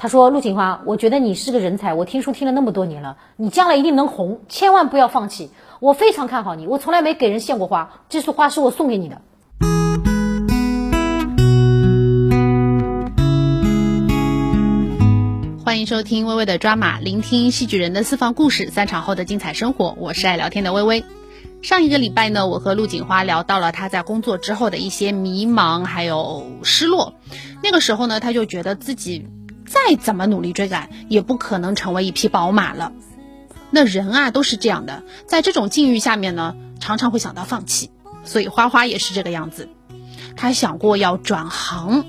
他说陆锦华，我觉得你是个人才，我听书听了那么多年了，你将来一定能红，千万不要放弃。我非常看好你，我从来没给人献过花，这束花是我送给你的。欢迎收听微微的抓马，聆听戏剧人的私房故事，散场后的精彩生活。我是爱聊天的微微。上一个礼拜呢，我和陆锦花聊到了她在工作之后的一些迷茫，还有失落。那个时候呢，她就觉得自己再怎么努力追赶，也不可能成为一匹宝马了。那人啊，都是这样的，在这种境遇下面呢，常常会想到放弃。所以花花也是这个样子，她想过要转行。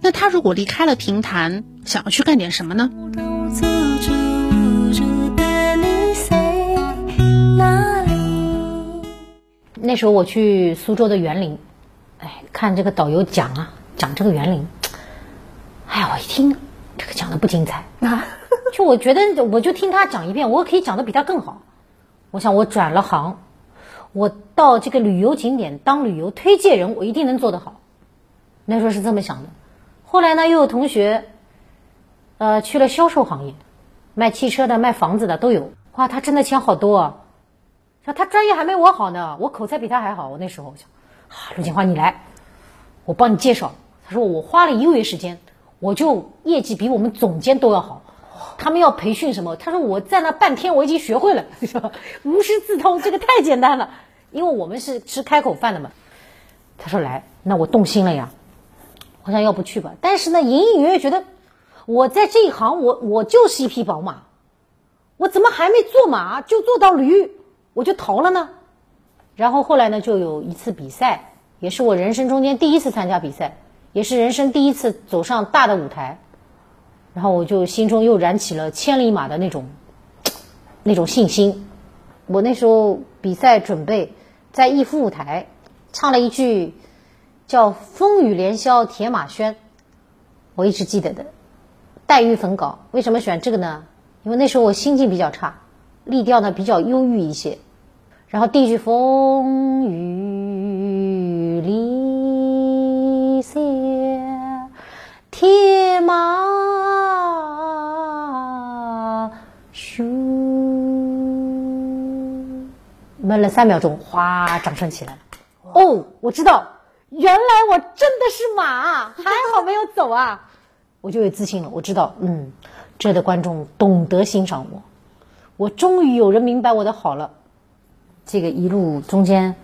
那她如果离开了平潭，想要去干点什么呢？那时候我去苏州的园林，哎，看这个导游讲啊，讲这个园林，哎呀，我一听这个讲的不精彩 啊，就我觉得我就听他讲一遍，我可以讲的比他更好。我想我转了行，我到这个旅游景点当旅游推荐人，我一定能做得好。那时候是这么想的。后来呢，又有同学，呃，去了销售行业，卖汽车的、卖房子的都有。哇，他挣的钱好多啊！说他专业还没我好呢，我口才比他还好。我那时候想，啊，陆锦华你来，我帮你介绍。他说我花了一个月时间，我就业绩比我们总监都要好。他们要培训什么？他说我在那半天我已经学会了，无师自通，这个太简单了。因为我们是吃开口饭的嘛。他说来，那我动心了呀。我想要不去吧，但是呢，隐隐约约觉得我在这一行，我我就是一匹宝马，我怎么还没做马就做到驴？我就逃了呢，然后后来呢，就有一次比赛，也是我人生中间第一次参加比赛，也是人生第一次走上大的舞台，然后我就心中又燃起了千里马的那种 那种信心。我那时候比赛准备在逸夫舞台唱了一句叫《风雨连宵铁马喧》，我一直记得的。黛玉焚稿，为什么选这个呢？因为那时候我心境比较差，力调呢比较忧郁一些。然后第一句风雨离散，铁马喧，闷了三秒钟，哗，掌声起来了。哦，我知道，原来我真的是马，还好没有走啊，我就有自信了。我知道，嗯，这的观众懂得欣赏我，我终于有人明白我的好了。这个一路中间，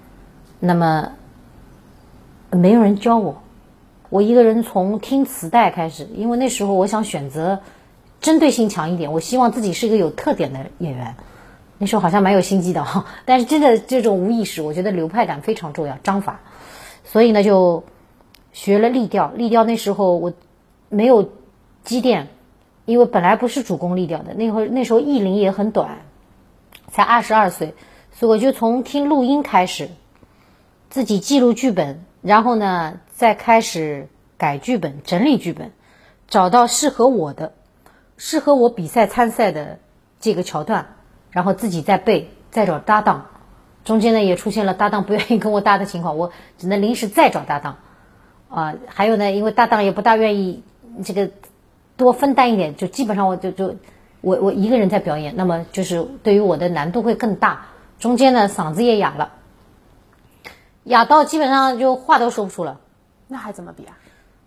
那么没有人教我，我一个人从听磁带开始，因为那时候我想选择针对性强一点，我希望自己是一个有特点的演员。那时候好像蛮有心机的哈，但是真的这种无意识，我觉得流派感非常重要，章法。所以呢，就学了立调，立调那时候我没有积淀，因为本来不是主攻立调的，那会儿那时候艺龄也很短，才二十二岁。所以我就从听录音开始，自己记录剧本，然后呢，再开始改剧本、整理剧本，找到适合我的、适合我比赛参赛的这个桥段，然后自己再背，再找搭档。中间呢也出现了搭档不愿意跟我搭的情况，我只能临时再找搭档。啊，还有呢，因为搭档也不大愿意这个多分担一点，就基本上我就就我我一个人在表演，那么就是对于我的难度会更大。中间呢，嗓子也哑了，哑到基本上就话都说不出了。那还怎么比啊？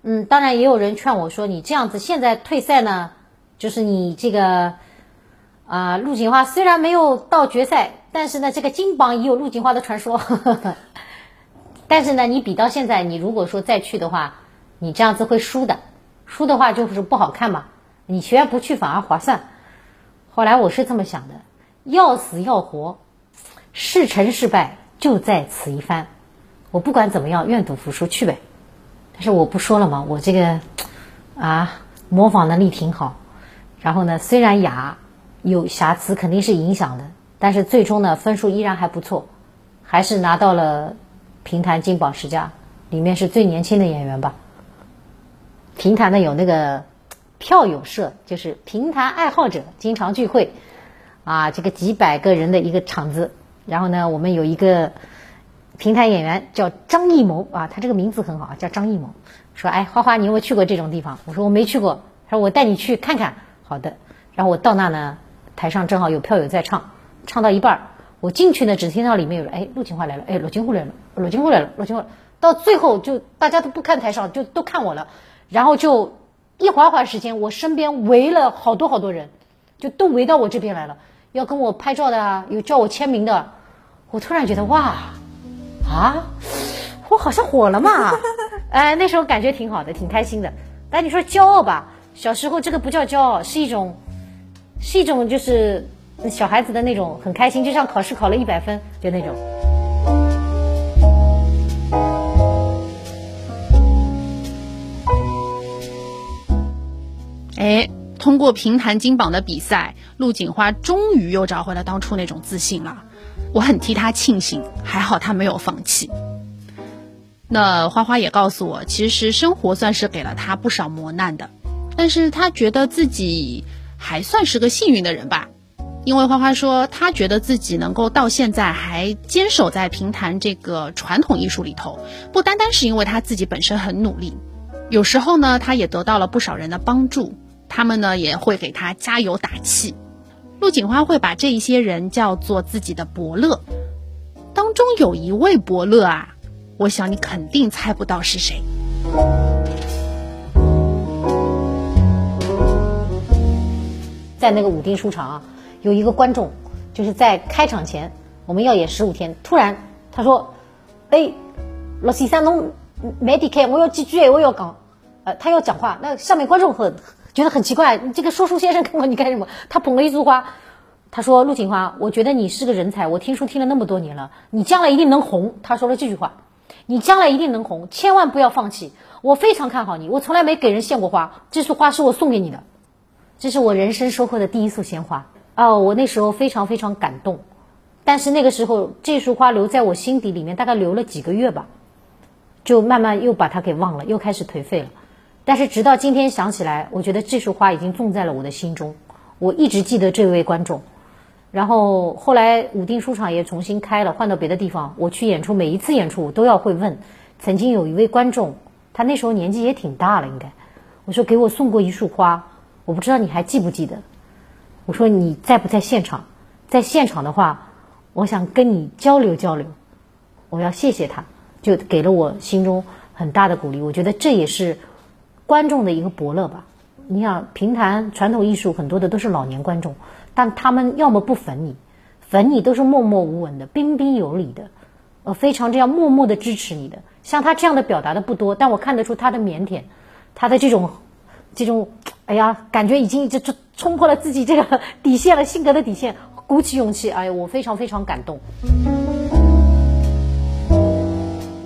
嗯，当然也有人劝我说：“你这样子现在退赛呢，就是你这个啊，陆锦花虽然没有到决赛，但是呢，这个金榜也有陆锦花的传说。但是呢，你比到现在，你如果说再去的话，你这样子会输的，输的话就是不好看嘛。你学不去反而划算。后来我是这么想的：要死要活。”是成是败，就在此一番。我不管怎么样，愿赌服输去呗。但是我不说了嘛，我这个啊，模仿能力挺好。然后呢，虽然哑，有瑕疵，肯定是影响的。但是最终呢，分数依然还不错，还是拿到了评弹金榜十佳，里面是最年轻的演员吧。评弹呢有那个票友社，就是评弹爱好者经常聚会，啊，这个几百个人的一个场子。然后呢，我们有一个平台演员叫张艺谋啊，他这个名字很好，叫张艺谋。说，哎，花花，你有没有去过这种地方？我说我没去过。他说我带你去看看。好的。然后我到那呢，台上正好有票友在唱，唱到一半儿，我进去呢，只听到里面有人，哎，陆锦华来了，哎，罗金虎来了，罗金虎来了，罗金虎。到最后就大家都不看台上，就都看我了。然后就一会儿会儿时间，我身边围了好多好多人，就都围到我这边来了，要跟我拍照的啊，有叫我签名的。我突然觉得哇，啊，我好像火了嘛！哎，那时候感觉挺好的，挺开心的。但你说骄傲吧，小时候这个不叫骄傲，是一种。是一种就是小孩子的那种很开心，就像考试考了一百分就那种。哎，通过评弹金榜的比赛，陆锦花终于又找回了当初那种自信了。我很替他庆幸，还好他没有放弃。那花花也告诉我，其实生活算是给了他不少磨难的，但是他觉得自己。还算是个幸运的人吧，因为花花说，他觉得自己能够到现在还坚守在评弹这个传统艺术里头，不单单是因为他自己本身很努力，有时候呢，他也得到了不少人的帮助，他们呢也会给他加油打气。陆锦花会把这一些人叫做自己的伯乐，当中有一位伯乐啊，我想你肯定猜不到是谁。在那个武定书场啊，有一个观众，就是在开场前，我们要演十五天，突然他说：“哎，罗先生，侬没离开，我有几句我要讲。”呃，他要讲话，那下面观众很觉得很奇怪，这个说书先生看过你干什么？他捧了一束花，他说：“陆锦花，我觉得你是个人才，我听书听了那么多年了，你将来一定能红。”他说了这句话：“你将来一定能红，千万不要放弃。我非常看好你，我从来没给人献过花，这束花是我送给你的。”这是我人生收获的第一束鲜花哦，我那时候非常非常感动，但是那个时候这束花留在我心底里面，大概留了几个月吧，就慢慢又把它给忘了，又开始颓废了。但是直到今天想起来，我觉得这束花已经种在了我的心中，我一直记得这位观众。然后后来武定书场也重新开了，换到别的地方，我去演出，每一次演出我都要会问，曾经有一位观众，他那时候年纪也挺大了，应该，我说给我送过一束花。我不知道你还记不记得，我说你在不在现场？在现场的话，我想跟你交流交流。我要谢谢他，就给了我心中很大的鼓励。我觉得这也是观众的一个伯乐吧。你想评弹传统艺术很多的都是老年观众，但他们要么不粉你，粉你都是默默无闻的、彬彬有礼的，呃，非常这样默默的支持你的。像他这样的表达的不多，但我看得出他的腼腆，他的这种。这种，哎呀，感觉已经就冲冲破了自己这个底线了，性格的底线，鼓起勇气，哎呀，我非常非常感动。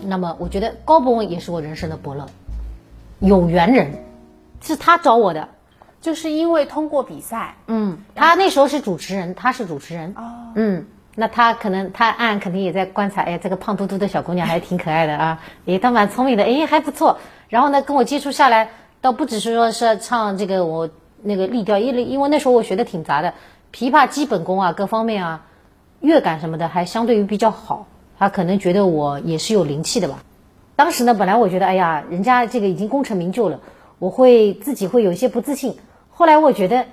那么，我觉得高博文也是我人生的伯乐，有缘人，是他找我的，就是因为通过比赛，嗯，他那时候是主持人，他是主持人，哦，嗯，那他可能他暗暗肯定也在观察，哎，这个胖嘟嘟的小姑娘还挺可爱的啊，哎，她蛮聪明的，哎，还不错，然后呢，跟我接触下来。倒不只是说是唱这个我那个立调，因为因为那时候我学的挺杂的，琵琶基本功啊各方面啊，乐感什么的还相对于比较好，他可能觉得我也是有灵气的吧。当时呢，本来我觉得哎呀，人家这个已经功成名就了，我会自己会有一些不自信。后来我觉得，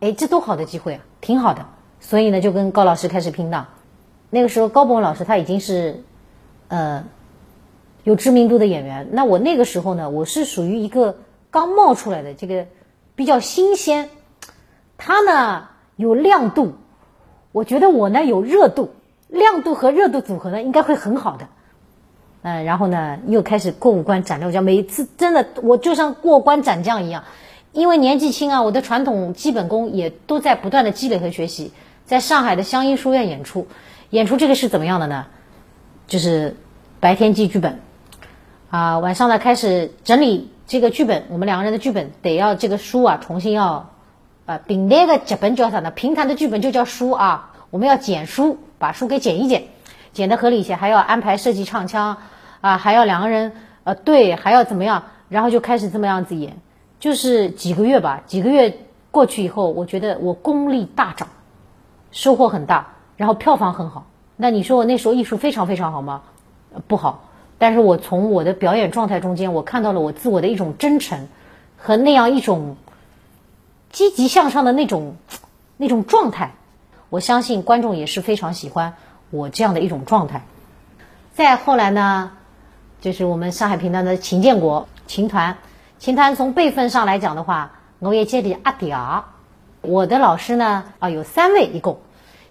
哎，这多好的机会啊，挺好的。所以呢，就跟高老师开始拼档。那个时候高博老师他已经是，呃，有知名度的演员。那我那个时候呢，我是属于一个。刚冒出来的这个比较新鲜，他呢有亮度，我觉得我呢有热度，亮度和热度组合呢应该会很好的，嗯，然后呢又开始过五关斩六将，每一次真的我就像过关斩将一样，因为年纪轻啊，我的传统基本功也都在不断的积累和学习，在上海的湘音书院演出，演出这个是怎么样的呢？就是白天记剧本，啊，晚上呢开始整理。这个剧本，我们两个人的剧本得要这个书啊，重新要，啊，并那个剧本叫啥呢？平台的剧本就叫书啊，我们要剪书，把书给剪一剪，剪得合理一些，还要安排设计唱腔，啊，还要两个人呃对，还要怎么样？然后就开始这么样子演，就是几个月吧，几个月过去以后，我觉得我功力大涨，收获很大，然后票房很好。那你说我那时候艺术非常非常好吗？不好。但是我从我的表演状态中间，我看到了我自我的一种真诚，和那样一种积极向上的那种那种状态。我相信观众也是非常喜欢我这样的一种状态。再后来呢，就是我们上海评团的秦建国秦团，秦团从辈分上来讲的话，我也接的阿嗲。我的老师呢，啊有三位一共，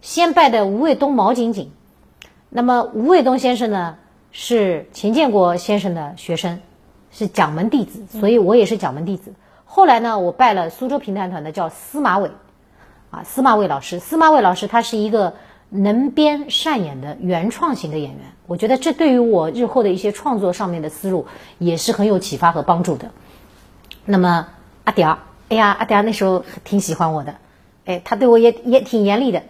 先拜的吴卫东、毛景景。那么吴卫东先生呢，是秦建国先生的学生，是蒋门弟子，所以我也是蒋门弟子。后来呢，我拜了苏州评弹团的叫司马伟，啊司马伟老师，司马伟老师他是一个。能编善演的原创型的演员，我觉得这对于我日后的一些创作上面的思路也是很有启发和帮助的。那么阿迪儿，哎呀，阿迪儿那时候挺喜欢我的，哎，他对我也也挺严厉的，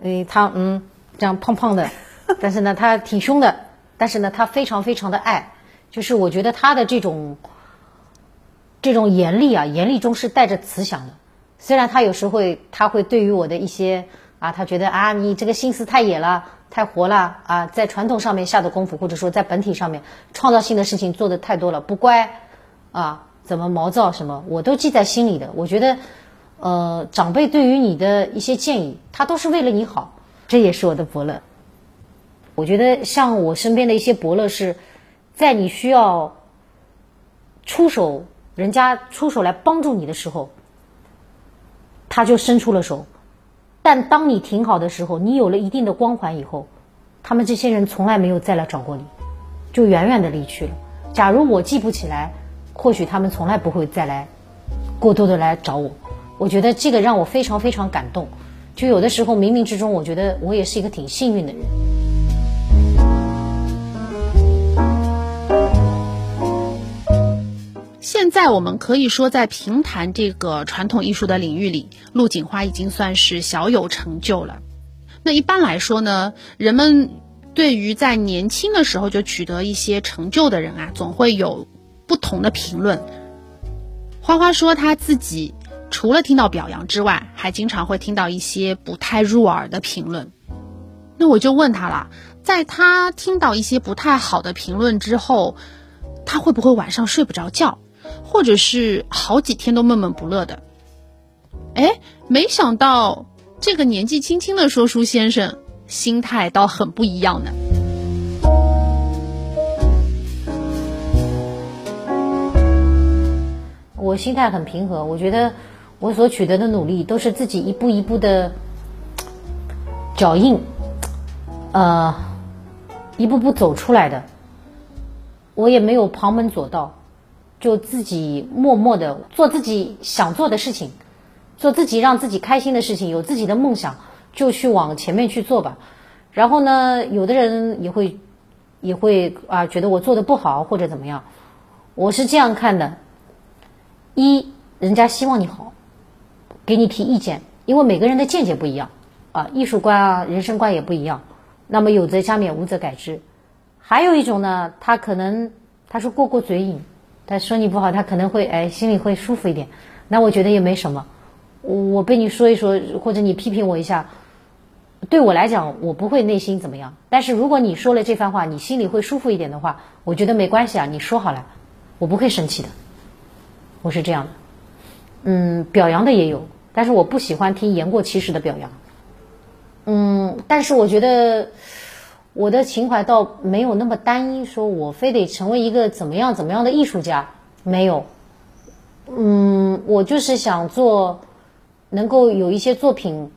哎，他嗯这样胖胖的，但是呢他挺凶的，但是呢他非常非常的爱，就是我觉得他的这种这种严厉啊，严厉中是带着慈祥的，虽然他有时会他会对于我的一些。啊，他觉得啊，你这个心思太野了，太活了啊，在传统上面下的功夫，或者说在本体上面创造性的事情做的太多了，不乖啊，怎么毛躁什么，我都记在心里的。我觉得，呃，长辈对于你的一些建议，他都是为了你好，这也是我的伯乐。我觉得像我身边的一些伯乐，是在你需要出手，人家出手来帮助你的时候，他就伸出了手。但当你挺好的时候，你有了一定的光环以后，他们这些人从来没有再来找过你，就远远的离去了。假如我记不起来，或许他们从来不会再来，过多的来找我。我觉得这个让我非常非常感动。就有的时候冥冥之中，我觉得我也是一个挺幸运的人。现在我们可以说，在评弹这个传统艺术的领域里，陆锦花已经算是小有成就了。那一般来说呢，人们对于在年轻的时候就取得一些成就的人啊，总会有不同的评论。花花说，他自己除了听到表扬之外，还经常会听到一些不太入耳的评论。那我就问他了，在他听到一些不太好的评论之后，他会不会晚上睡不着觉？或者是好几天都闷闷不乐的，哎，没想到这个年纪轻轻的说书先生心态倒很不一样呢。我心态很平和，我觉得我所取得的努力都是自己一步一步的脚印，呃，一步步走出来的，我也没有旁门左道。就自己默默的做自己想做的事情，做自己让自己开心的事情，有自己的梦想就去往前面去做吧。然后呢，有的人也会也会啊觉得我做的不好或者怎么样，我是这样看的：一，人家希望你好，给你提意见，因为每个人的见解不一样啊，艺术观啊、人生观也不一样。那么有则加勉，无则改之。还有一种呢，他可能他是过过嘴瘾。他说你不好，他可能会哎心里会舒服一点，那我觉得也没什么。我被你说一说，或者你批评我一下，对我来讲我不会内心怎么样。但是如果你说了这番话，你心里会舒服一点的话，我觉得没关系啊，你说好了，我不会生气的。我是这样的，嗯，表扬的也有，但是我不喜欢听言过其实的表扬。嗯，但是我觉得。我的情怀倒没有那么单一，说我非得成为一个怎么样怎么样的艺术家，没有。嗯，我就是想做，能够有一些作品，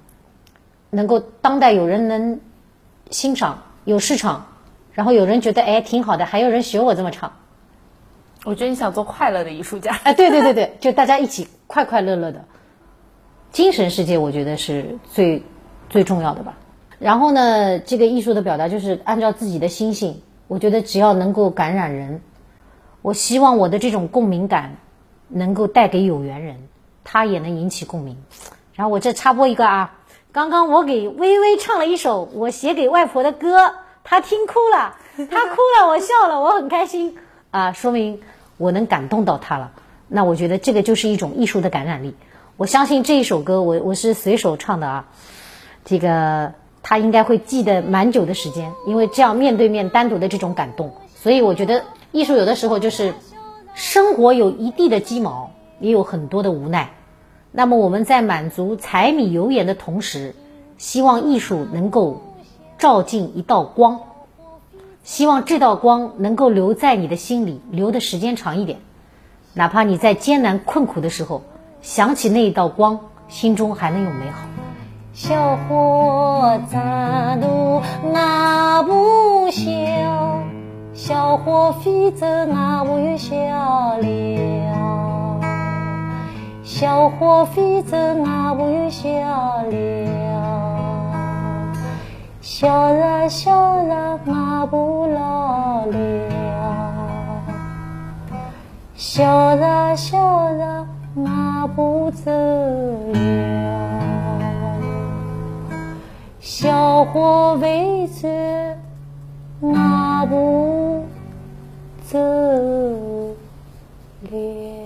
能够当代有人能欣赏，有市场，然后有人觉得哎挺好的，还有人学我这么唱。我觉得你想做快乐的艺术家。哎，对对对对，就大家一起快快乐乐的，精神世界，我觉得是最最重要的吧。然后呢，这个艺术的表达就是按照自己的心性。我觉得只要能够感染人，我希望我的这种共鸣感能够带给有缘人，他也能引起共鸣。然后我这插播一个啊，刚刚我给微微唱了一首我写给外婆的歌，她听哭了，她哭了，我笑了，我很开心啊，说明我能感动到她了。那我觉得这个就是一种艺术的感染力。我相信这一首歌，我我是随手唱的啊，这个。他应该会记得蛮久的时间，因为这样面对面单独的这种感动，所以我觉得艺术有的时候就是生活有一地的鸡毛，也有很多的无奈，那么我们在满足柴米油盐的同时，希望艺术能够照进一道光，希望这道光能够留在你的心里，留的时间长一点。哪怕你在艰难困苦的时候，想起那一道光，心中还能有美好。小伙站路俺不小，小伙飞走俺不又笑了，小伙飞走俺不又笑了，笑着笑着俺不老了，笑着笑着俺不走了。小伙为走，俺不自怜。